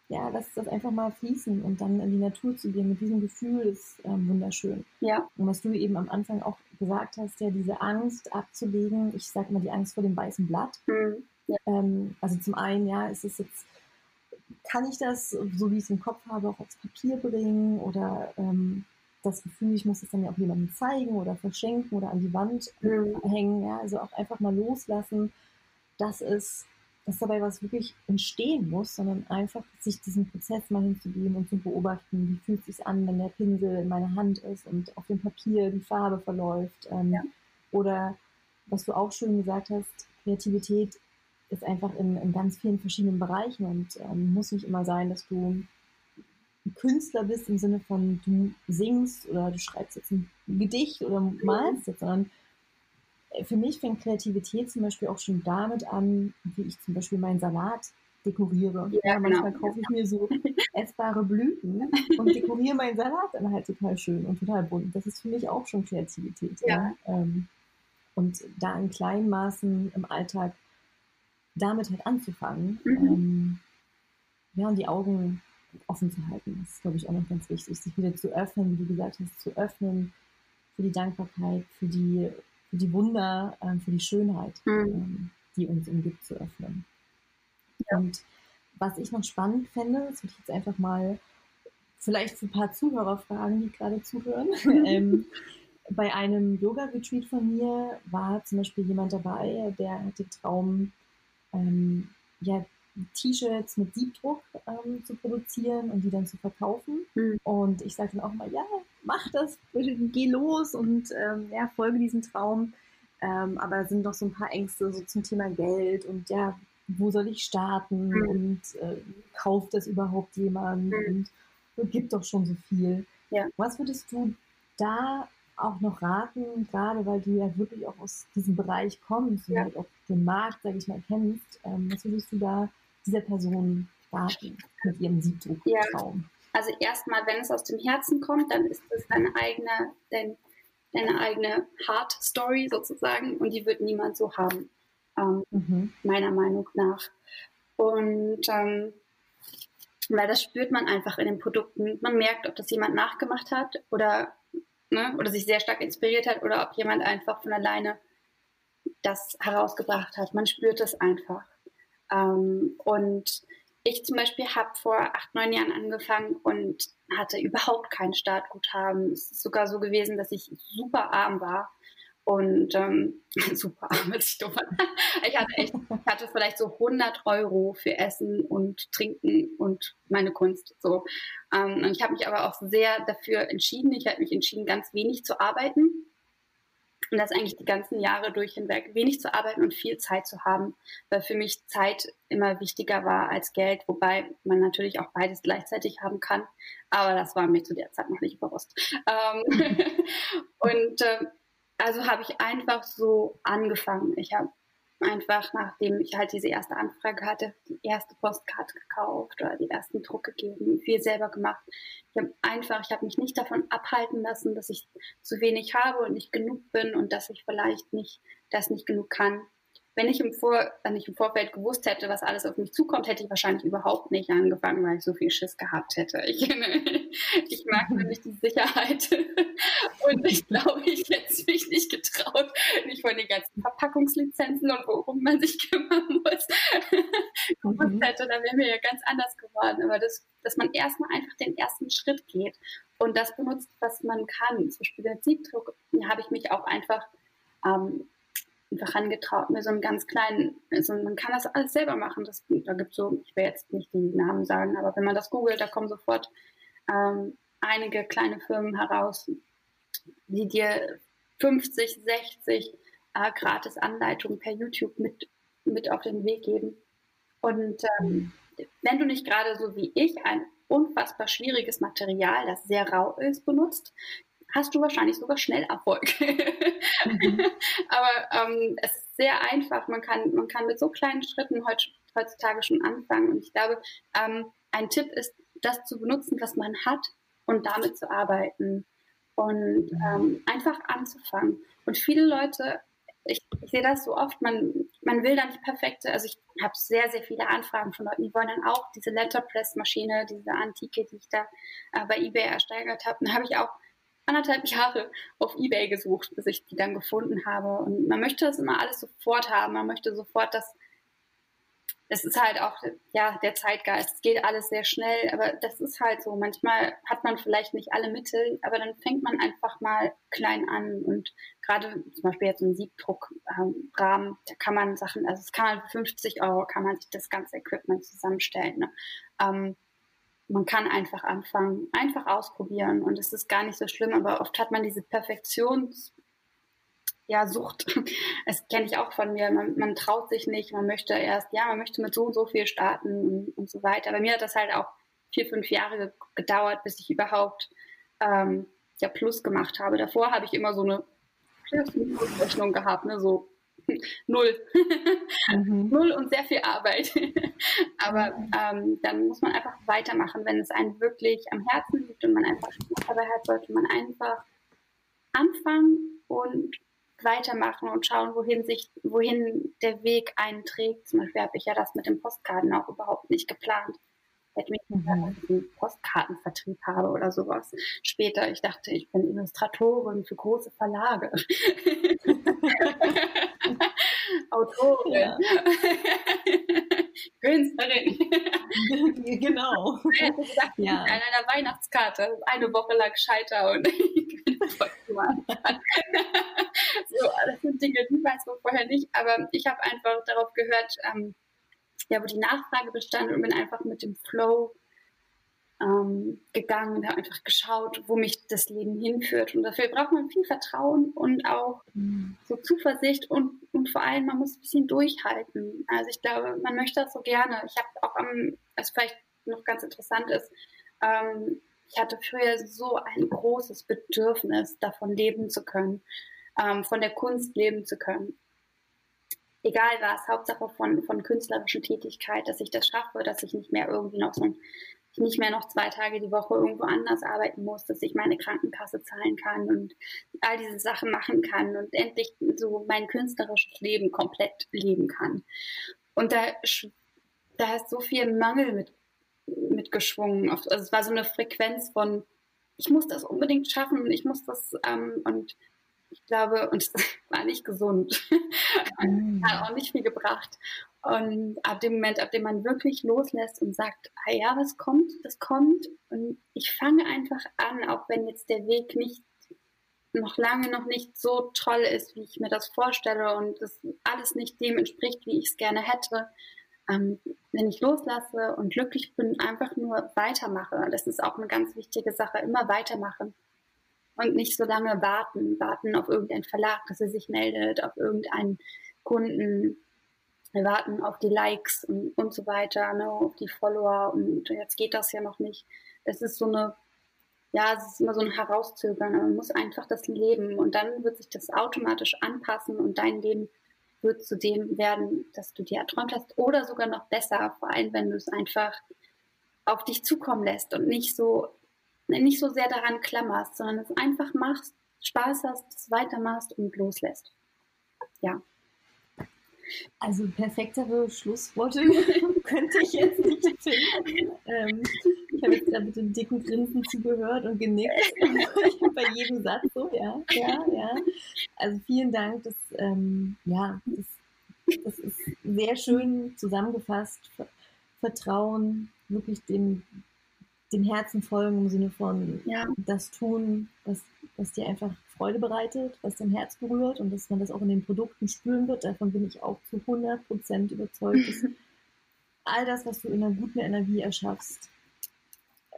ja, lass das einfach mal fließen und dann in die Natur zu gehen mit diesem Gefühl ist ähm, wunderschön. Ja. Und was du eben am Anfang auch gesagt hast, ja, diese Angst abzulegen, ich sage immer die Angst vor dem weißen Blatt. Mhm. Ja. Ähm, also zum einen, ja, ist es jetzt, kann ich das, so wie ich es im Kopf habe, auch aufs Papier bringen oder ähm, das Gefühl, ich muss es dann ja auch jemandem zeigen oder verschenken oder an die Wand mhm. hängen, ja, also auch einfach mal loslassen, dass es dass dabei was wirklich entstehen muss, sondern einfach sich diesen Prozess mal hinzugeben und zu beobachten, wie fühlt es sich an, wenn der Pinsel in meiner Hand ist und auf dem Papier die Farbe verläuft. Ähm, ja. Oder was du auch schön gesagt hast, Kreativität ist einfach in, in ganz vielen verschiedenen Bereichen und ähm, muss nicht immer sein, dass du ein Künstler bist im Sinne von du singst oder du schreibst jetzt ein Gedicht oder malst jetzt, sondern für mich fängt Kreativität zum Beispiel auch schon damit an, wie ich zum Beispiel meinen Salat dekoriere. Ja, ja manchmal genau. kaufe ich mir so [laughs] essbare Blüten und dekoriere meinen Salat dann halt total schön und total bunt. Das ist für mich auch schon Kreativität. Ja. ja. Ähm, und da in kleinen Maßen im Alltag damit halt anzufangen. Mhm. Ähm, ja, und die Augen offen zu halten. Das ist, glaube ich, auch noch ganz wichtig, sich wieder zu öffnen, wie du gesagt hast, zu öffnen für die Dankbarkeit, für die für die Wunder, ähm, für die Schönheit, mhm. ähm, die uns umgibt, zu öffnen. Ja. Und was ich noch spannend fände, das würde ich jetzt einfach mal vielleicht für ein paar Zuhörer fragen, die gerade zuhören. [laughs] Ähm, bei einem Yoga-Retreat von mir war zum Beispiel jemand dabei, der hatte den Traum, ähm, ja, T-Shirts mit Siebdruck ähm, zu produzieren und die dann zu verkaufen. Mhm. Und ich sage dann auch mal, ja, mach das, geh los und ähm, ja, folge diesem Traum. Ähm, aber es sind doch so ein paar Ängste so zum Thema Geld und ja, wo soll ich starten mhm. und äh, kauft das überhaupt jemand mhm. und gibt doch schon so viel. Ja. Was würdest du da auch noch raten, gerade weil du ja wirklich auch aus diesem Bereich kommst und ja. halt auch den Markt, sage ich mal, kennst, ähm, was würdest du da dieser Person starten mit ihrem Siebdrucktraum? Ja. Also erstmal, wenn es aus dem Herzen kommt, dann ist es deine eigene, dein, deine eigene Heart Story sozusagen und die wird niemand so haben, ähm, mhm. meiner Meinung nach. Und ähm, weil das spürt man einfach in den Produkten. Man merkt, ob das jemand nachgemacht hat oder, ne, oder sich sehr stark inspiriert hat oder ob jemand einfach von alleine das herausgebracht hat. Man spürt es einfach. Ähm, und ich zum Beispiel habe vor acht, neun Jahren angefangen und hatte überhaupt kein Startguthaben. Es ist sogar so gewesen, dass ich super arm war. Und ähm, [laughs] super arm, als ich dumm Ich hatte echt, ich hatte vielleicht so 100 Euro für Essen und Trinken und meine Kunst. So. Ähm, und ich habe mich aber auch sehr dafür entschieden. Ich habe mich entschieden, ganz wenig zu arbeiten und das eigentlich die ganzen Jahre durch hinweg, wenig zu arbeiten und viel Zeit zu haben, weil für mich Zeit immer wichtiger war als Geld, wobei man natürlich auch beides gleichzeitig haben kann, aber das war mir zu der Zeit noch nicht bewusst. Ähm, [laughs] [laughs] und äh, also habe ich einfach so angefangen. Ich habe einfach nachdem ich halt diese erste Anfrage hatte, die erste Postkarte gekauft oder die ersten Druck gegeben, viel selber gemacht. Ich habe einfach, ich habe mich nicht davon abhalten lassen, dass ich zu wenig habe und nicht genug bin und dass ich vielleicht nicht das nicht genug kann wenn ich im, Vor wenn ich im Vorfeld gewusst hätte, was alles auf mich zukommt, hätte ich wahrscheinlich überhaupt nicht angefangen, weil ich so viel Schiss gehabt hätte. [laughs] Ich, ich mag nämlich die Sicherheit. [laughs] Und ich glaube, ich hätte mich nicht getraut, nicht von den ganzen Verpackungslizenzen und worum man sich [laughs] kümmern muss, gewusst mhm. hätte, dann wäre mir ja ganz anders geworden. Aber das, dass man erstmal einfach den ersten Schritt geht und das benutzt, was man kann. Zum Beispiel der Siebdruck habe ich mich auch einfach ähm, einfach angetraut, mir so einen ganz kleinen, also man kann das alles selber machen. Das, da gibt es so, ich will jetzt nicht die Namen sagen, aber wenn man das googelt, da kommen sofort ähm, einige kleine Firmen heraus, die dir 50, 60 äh, gratis Anleitungen per YouTube mit, mit auf den Weg geben. Und ähm, wenn du nicht gerade so wie ich ein unfassbar schwieriges Material, das sehr rau ist, benutzt, hast du wahrscheinlich sogar schnell Erfolg. Mhm. [laughs] Aber ähm, es ist sehr einfach. Man kann, man kann mit so kleinen Schritten heutzutage schon anfangen. Und ich glaube, ähm, ein Tipp ist, das zu benutzen, was man hat und damit zu arbeiten und mhm. ähm, einfach anzufangen. Und viele Leute, ich, ich, sehe das so oft, man, man will da nicht perfekte, also ich habe sehr, sehr viele Anfragen von Leuten, die wollen dann auch diese Letterpress-Maschine, diese Antike, die ich da äh, bei eBay ersteigert habe. [laughs] Da habe ich auch anderthalb Jahre auf Ebay gesucht, bis ich die dann gefunden habe. Und man möchte das immer alles sofort haben. Man möchte sofort das. Es ist halt auch, ja, der Zeitgeist. Es geht alles sehr schnell, aber das ist halt so. Manchmal hat man vielleicht nicht alle Mittel, aber dann fängt man einfach mal klein an. Und gerade zum Beispiel jetzt ein Siebdruckrahmen, da kann man Sachen, also es kann man für 50 Euro kann man sich das ganze Equipment zusammenstellen. Ne? Ähm, man kann einfach anfangen, einfach ausprobieren und es ist gar nicht so schlimm, aber oft hat man diese Perfektions, ja, Sucht. [laughs] Das kenne ich auch von mir. Man, man, traut sich nicht, man möchte erst, ja, man möchte mit so und so viel starten und, und so weiter. Bei mir hat das halt auch vier, fünf Jahre gedauert, bis ich überhaupt ähm, ja Plus gemacht habe. Davor habe ich immer so eine Rechnung gehabt, ne, so [laughs] null. Mhm. null und sehr viel Arbeit. [laughs] Aber ähm, dann muss man einfach weitermachen, wenn es einem wirklich am Herzen liegt und man einfach Spaß dabei hat, sollte man einfach anfangen und weitermachen und schauen, wohin sich, wohin der Weg einträgt. Zum Beispiel habe ich ja das mit den Postkarten auch überhaupt nicht geplant hätte mich mhm. dass ich einen Postkartenvertrieb habe oder sowas. Später, ich dachte, ich bin Illustratorin für große Verlage. [laughs] Autorin. Ja. [laughs] Künstlerin. genau. [laughs] Ich hätte gedacht, ja. an einer Weihnachtskarte eine Woche lang scheiter und ich bin voll so, das sind Dinge, die weiß man vorher nicht, aber ich habe einfach darauf gehört, ähm, ja, wo die Nachfrage bestand und bin einfach mit dem Flow ähm, gegangen und habe einfach geschaut, wo mich das Leben hinführt. Und dafür braucht man viel Vertrauen und auch mhm. so Zuversicht und, und vor allem, man muss ein bisschen durchhalten. Also ich glaube, man möchte das so gerne. Ich habe auch am, was vielleicht noch ganz interessant ist, ähm, ich hatte früher so ein großes Bedürfnis, davon leben zu können, ähm, von der Kunst leben zu können egal was, Hauptsache von, von künstlerischen Tätigkeit, dass ich das schaffe, dass ich nicht mehr irgendwie noch so ein, nicht mehr noch zwei Tage die Woche irgendwo anders arbeiten muss, dass ich meine Krankenkasse zahlen kann und all diese Sachen machen kann und endlich so mein künstlerisches Leben komplett leben kann. Und da, da ist so viel Mangel mit, mitgeschwungen. Also es war so eine Frequenz von, ich muss das unbedingt schaffen, ich muss das, ähm, und ich glaube, und es [laughs] war nicht gesund. Mhm. [laughs] Hat auch nicht viel gebracht. Und ab dem Moment, ab dem man wirklich loslässt und sagt, ah ja, was kommt, das kommt. Und ich fange einfach an, auch wenn jetzt der Weg nicht noch lange noch nicht so toll ist, wie ich mir das vorstelle und das alles nicht dem entspricht, wie ich es gerne hätte. Ähm, wenn ich loslasse und glücklich bin, einfach nur weitermache. Das ist auch eine ganz wichtige Sache, immer weitermachen und nicht so lange warten, warten auf irgendeinen Verlag, dass er sich meldet, auf irgendeinen Kunden, wir warten auf die Likes und, und so weiter, ne, auf die Follower und jetzt geht das ja noch nicht. Es ist so eine, ja, es ist immer so ein Herauszögern. Man muss einfach das leben und dann wird sich das automatisch anpassen und dein Leben wird zu dem werden, dass du dir erträumt hast oder sogar noch besser, vor allem wenn du es einfach auf dich zukommen lässt und nicht so nicht so sehr daran klammerst, sondern es einfach machst, Spaß hast, es weitermachst und loslässt. Ja. Also perfektere Schlussworte [laughs] könnte ich jetzt nicht finden. Ähm, ich habe jetzt da mit dem dicken Grinsen zugehört und genickt. [laughs] bei jedem Satz so, ja, ja, ja. Also vielen Dank. Das, ähm, ja, das, das ist sehr schön zusammengefasst. Vertrauen, wirklich dem, dem Herzen folgen im Sinne von ja. das tun, was, was dir einfach Freude bereitet, was dein Herz berührt und dass man das auch in den Produkten spüren wird. Davon bin ich auch zu 100 Prozent überzeugt, dass [laughs] all das, was du in einer guten Energie erschaffst,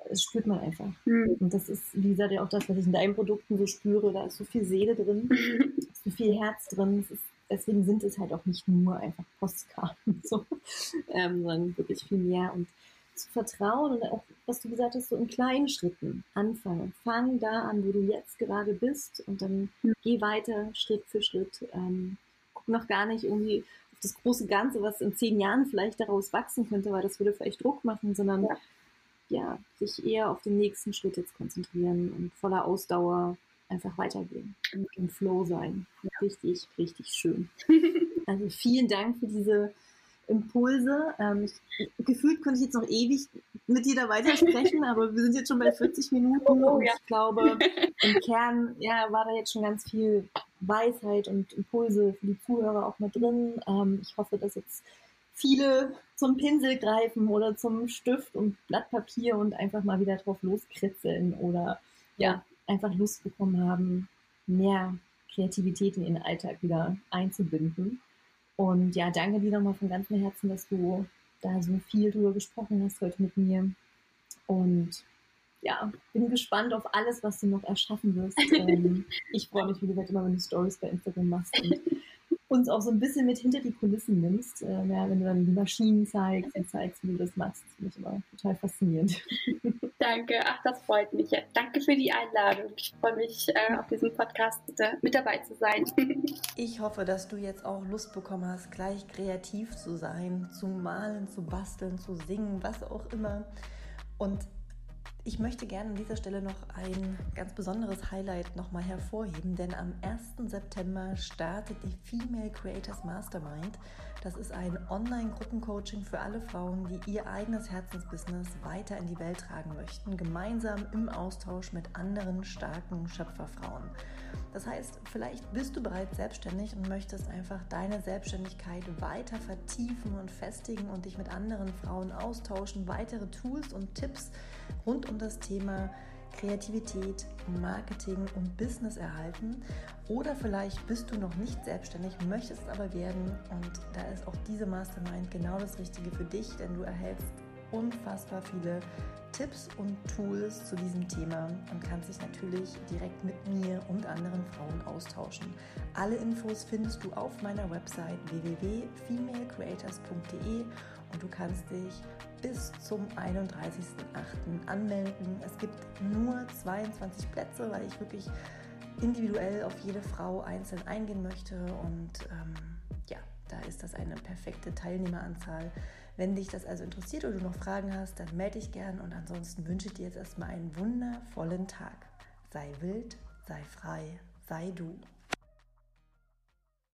das spürt man einfach. Mhm. Und das ist, wie gesagt, ja auch das, was ich in deinen Produkten so spüre. Da ist so viel Seele drin, [laughs] so viel Herz drin. Ist, deswegen sind es halt auch nicht nur einfach Postkarten, [laughs] so, ähm, sondern wirklich viel mehr. Und zu vertrauen und auch, was du gesagt hast, so in kleinen Schritten anfangen. Fang da an, wo du jetzt gerade bist und dann mhm. geh weiter Schritt für Schritt. Ähm, guck noch gar nicht irgendwie auf das große Ganze, was in zehn Jahren vielleicht daraus wachsen könnte, weil das würde vielleicht Druck machen, sondern ja ja, sich eher auf den nächsten Schritt jetzt konzentrieren und voller Ausdauer einfach weitergehen und im Flow sein. Richtig, richtig schön. [laughs] Also vielen Dank für diese Impulse. Ähm, ich, gefühlt könnte ich jetzt noch ewig mit dir da weitersprechen, [laughs] aber wir sind jetzt schon bei 40 Minuten und ich [laughs] glaube, im Kern ja, war da jetzt schon ganz viel Weisheit und Impulse für die Zuhörer auch mit drin. Ähm, ich hoffe, dass jetzt viele zum Pinsel greifen oder zum Stift und Blatt Papier und einfach mal wieder drauf loskritzeln oder ja, einfach Lust bekommen haben, mehr Kreativität in ihren Alltag wieder einzubinden. Und ja, danke dir nochmal von ganzem Herzen, dass du da so viel drüber gesprochen hast heute mit mir. Und ja, bin gespannt auf alles, was du noch erschaffen wirst. [laughs] Ich freue mich, wie gesagt, immer, wenn du Stories bei Instagram machst und uns auch so ein bisschen mit hinter die Kulissen nimmst. Äh, ja, wenn du dann die Maschinen zeigst und zeigst, wie du das machst. Das finde ich immer total faszinierend. [laughs] Danke, ach, das freut mich. Danke für die Einladung. Ich freue mich, äh, auf diesem Podcast äh, mit dabei zu sein. [laughs] ich hoffe, dass du jetzt auch Lust bekommen hast, gleich kreativ zu sein, zu malen, zu basteln, zu singen, was auch immer. Und ich möchte gerne an dieser Stelle noch ein ganz besonderes Highlight nochmal hervorheben, denn am 1. September startet die Female Creators Mastermind. Das ist ein Online-Gruppencoaching für alle Frauen, die ihr eigenes Herzensbusiness weiter in die Welt tragen möchten, gemeinsam im Austausch mit anderen starken Schöpferfrauen. Das heißt, vielleicht bist du bereits selbstständig und möchtest einfach deine Selbstständigkeit weiter vertiefen und festigen und dich mit anderen Frauen austauschen, weitere Tools und Tipps rund um das Thema Kreativität, Marketing und Business erhalten. Oder vielleicht bist du noch nicht selbstständig, möchtest aber werden und da ist auch diese Mastermind genau das Richtige für dich, denn du erhältst unfassbar viele Tipps und Tools zu diesem Thema und kannst dich natürlich direkt mit mir und anderen Frauen austauschen. Alle Infos findest du auf meiner Website www.femalecreators.de und du kannst dich bis zum 31.08. anmelden. Es gibt nur 22 Plätze, weil ich wirklich individuell auf jede Frau einzeln eingehen möchte und ähm, ja, da ist das eine perfekte Teilnehmeranzahl. Wenn dich das also interessiert oder du noch Fragen hast, dann melde dich gern und ansonsten wünsche ich dir jetzt erstmal einen wundervollen Tag. Sei wild, sei frei, sei du.